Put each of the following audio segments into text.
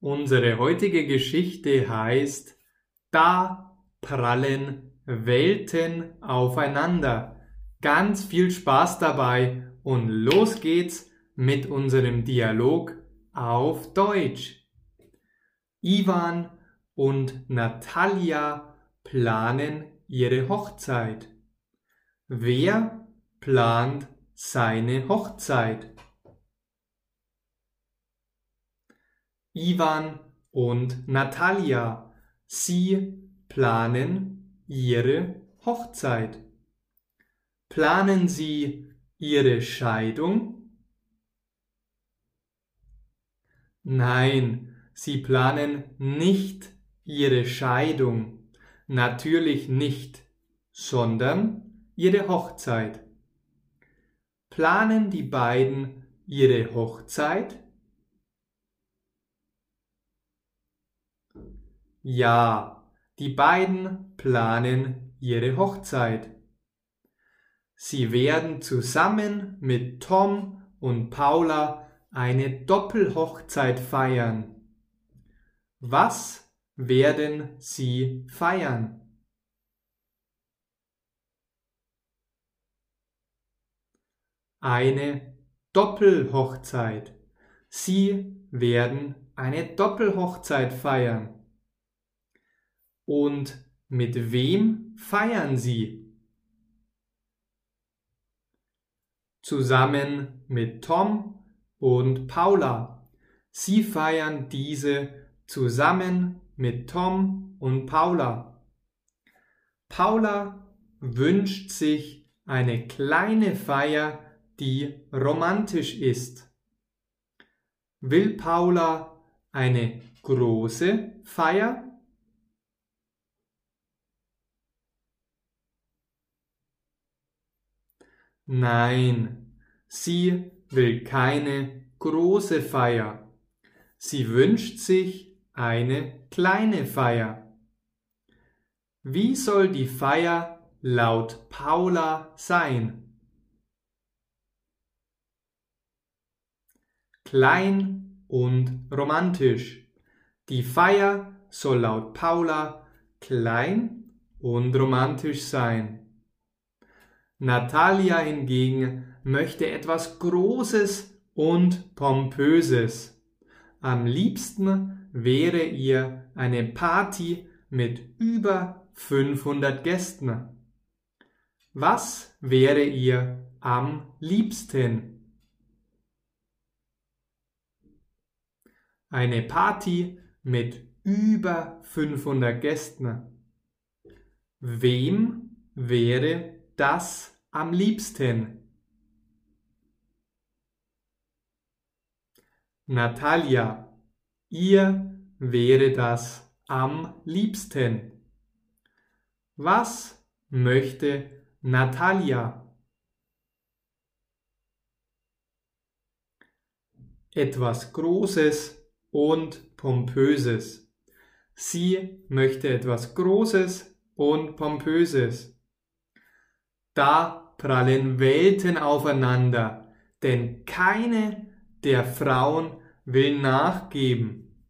Unsere heutige Geschichte heißt Da prallen Welten aufeinander. Ganz viel Spaß dabei und los geht's mit unserem Dialog auf Deutsch. Ivan und Natalia planen ihre Hochzeit. Wer plant seine Hochzeit? Ivan und Natalia. Sie planen ihre Hochzeit. Planen Sie Ihre Scheidung? Nein, Sie planen nicht Ihre Scheidung. Natürlich nicht, sondern Ihre Hochzeit. Planen die beiden ihre Hochzeit? Ja, die beiden planen ihre Hochzeit. Sie werden zusammen mit Tom und Paula eine Doppelhochzeit feiern. Was werden sie feiern? Eine Doppelhochzeit. Sie werden eine Doppelhochzeit feiern. Und mit wem feiern Sie? Zusammen mit Tom und Paula. Sie feiern diese zusammen mit Tom und Paula. Paula wünscht sich eine kleine Feier, die romantisch ist. Will Paula eine große Feier? Nein, sie will keine große Feier. Sie wünscht sich eine kleine Feier. Wie soll die Feier laut Paula sein? Klein und romantisch. Die Feier soll laut Paula klein und romantisch sein. Natalia hingegen möchte etwas Großes und Pompöses. Am liebsten wäre ihr eine Party mit über 500 Gästen. Was wäre ihr am liebsten? Eine Party mit über 500 Gästen. Wem wäre das am liebsten? Natalia, ihr wäre das am liebsten. Was möchte Natalia? Etwas Großes und Pompöses. Sie möchte etwas Großes und Pompöses. Da prallen Welten aufeinander, denn keine der Frauen will nachgeben.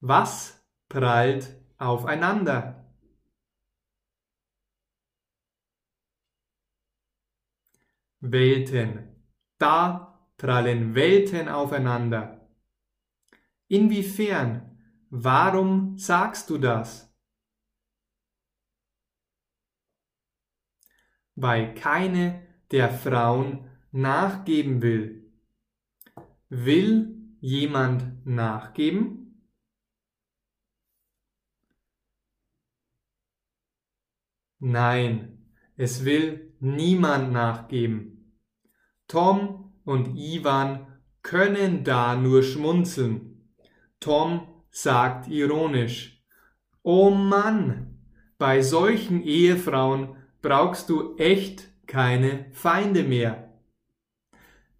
Was prallt aufeinander? Welten. Da prallen Welten aufeinander. Inwiefern? Warum sagst du das? Weil keine der Frauen nachgeben will. Will jemand nachgeben? Nein, es will niemand nachgeben. Tom und Ivan können da nur schmunzeln. Tom sagt ironisch, Oh Mann, bei solchen Ehefrauen brauchst du echt keine Feinde mehr.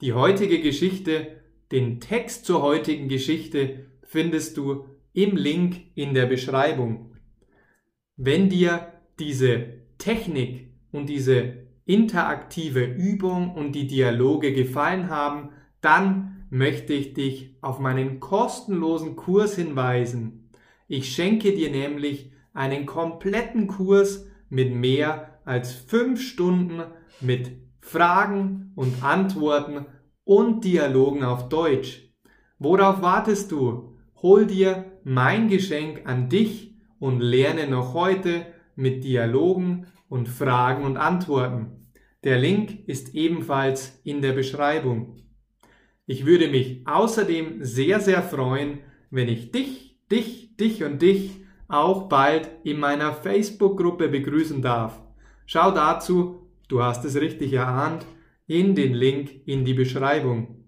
Die heutige Geschichte, den Text zur heutigen Geschichte findest du im Link in der Beschreibung. Wenn dir diese Technik und diese interaktive Übung und die Dialoge gefallen haben, dann möchte ich dich auf meinen kostenlosen Kurs hinweisen. Ich schenke dir nämlich einen kompletten Kurs mit mehr als fünf Stunden mit Fragen und Antworten und Dialogen auf Deutsch. Worauf wartest du? Hol dir mein Geschenk an dich und lerne noch heute mit Dialogen und Fragen und Antworten. Der Link ist ebenfalls in der Beschreibung. Ich würde mich außerdem sehr, sehr freuen, wenn ich dich, dich, dich und dich auch bald in meiner Facebook-Gruppe begrüßen darf. Schau dazu, du hast es richtig erahnt, in den Link in die Beschreibung.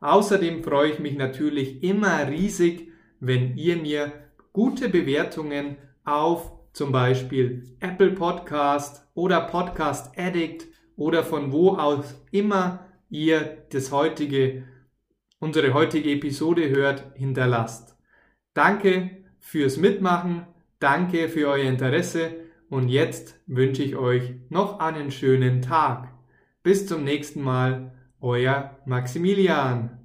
Außerdem freue ich mich natürlich immer riesig, wenn ihr mir gute Bewertungen auf zum Beispiel Apple Podcast oder Podcast Addict oder von wo aus immer ihr das heutige, unsere heutige Episode hört, hinterlasst. Danke fürs Mitmachen, danke für euer Interesse und jetzt wünsche ich euch noch einen schönen Tag. Bis zum nächsten Mal, euer Maximilian.